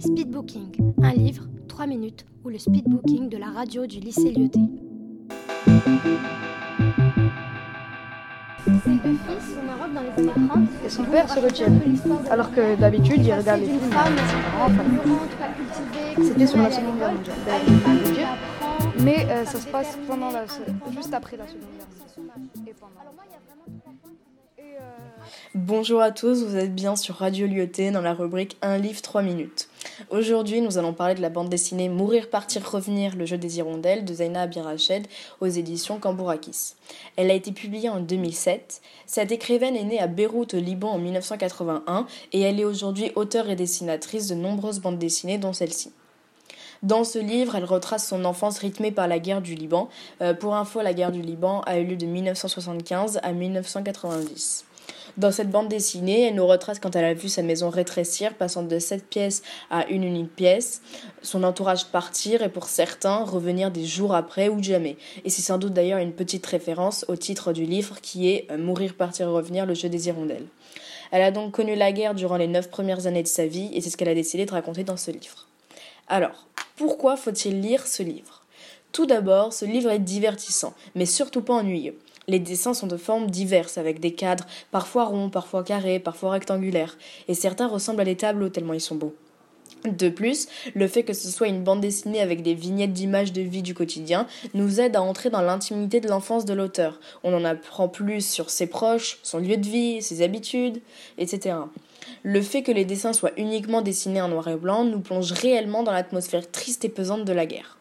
Speedbooking, un livre, 3 minutes, ou le speedbooking de la radio du lycée Lyoté. Ces deux au Maroc dans les années 30. Et son père se retient. Alors que d'habitude, il regarde les films. C'était sur la Seconde Guerre mondiale. Mais euh, ça se passe pendant la, juste après la Seconde Guerre mondiale. Et pendant. Bonjour à tous, vous êtes bien sur Radio Lyoté dans la rubrique Un livre 3 minutes. Aujourd'hui, nous allons parler de la bande dessinée Mourir, partir, revenir, le jeu des hirondelles de Zaina Abirached aux éditions Cambourakis. Elle a été publiée en 2007. Cette écrivaine est née à Beyrouth au Liban en 1981 et elle est aujourd'hui auteure et dessinatrice de nombreuses bandes dessinées dont celle-ci. Dans ce livre, elle retrace son enfance rythmée par la guerre du Liban. Euh, pour info, la guerre du Liban a eu lieu de 1975 à 1990. Dans cette bande dessinée, elle nous retrace quand elle a vu sa maison rétrécir, passant de 7 pièces à une unique pièce, son entourage partir et pour certains revenir des jours après ou jamais. Et c'est sans doute d'ailleurs une petite référence au titre du livre qui est euh, Mourir, partir revenir, le jeu des hirondelles. Elle a donc connu la guerre durant les 9 premières années de sa vie et c'est ce qu'elle a décidé de raconter dans ce livre. Alors, pourquoi faut-il lire ce livre? Tout d'abord, ce livre est divertissant, mais surtout pas ennuyeux. Les dessins sont de formes diverses, avec des cadres parfois ronds, parfois carrés, parfois rectangulaires, et certains ressemblent à des tableaux tellement ils sont beaux. De plus, le fait que ce soit une bande dessinée avec des vignettes d'images de vie du quotidien nous aide à entrer dans l'intimité de l'enfance de l'auteur. On en apprend plus sur ses proches, son lieu de vie, ses habitudes, etc. Le fait que les dessins soient uniquement dessinés en noir et blanc nous plonge réellement dans l'atmosphère triste et pesante de la guerre.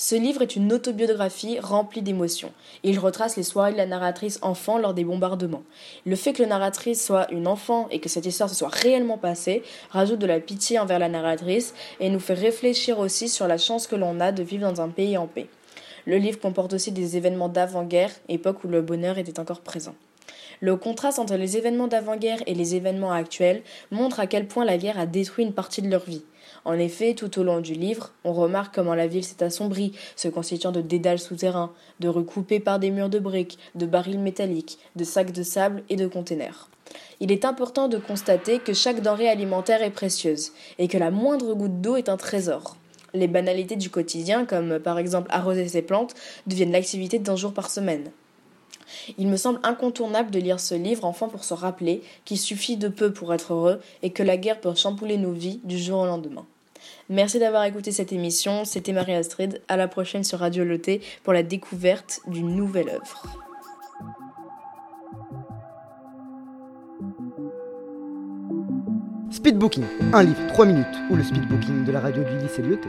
Ce livre est une autobiographie remplie d'émotions. Il retrace les soirées de la narratrice enfant lors des bombardements. Le fait que la narratrice soit une enfant et que cette histoire se soit réellement passée rajoute de la pitié envers la narratrice et nous fait réfléchir aussi sur la chance que l'on a de vivre dans un pays en paix. Le livre comporte aussi des événements d'avant-guerre, époque où le bonheur était encore présent. Le contraste entre les événements d'avant-guerre et les événements actuels montre à quel point la guerre a détruit une partie de leur vie. En effet, tout au long du livre, on remarque comment la ville s'est assombrie, se constituant de dédales souterrains, de rues coupées par des murs de briques, de barils métalliques, de sacs de sable et de containers. Il est important de constater que chaque denrée alimentaire est précieuse et que la moindre goutte d'eau est un trésor. Les banalités du quotidien, comme par exemple arroser ses plantes, deviennent l'activité d'un jour par semaine. Il me semble incontournable de lire ce livre enfin pour se rappeler qu'il suffit de peu pour être heureux et que la guerre peut chambouler nos vies du jour au lendemain. Merci d'avoir écouté cette émission, c'était Marie-Astrid, à la prochaine sur Radio Loté pour la découverte d'une nouvelle œuvre. Speedbooking, un livre 3 minutes ou le speedbooking de la radio du lycée Lyoté.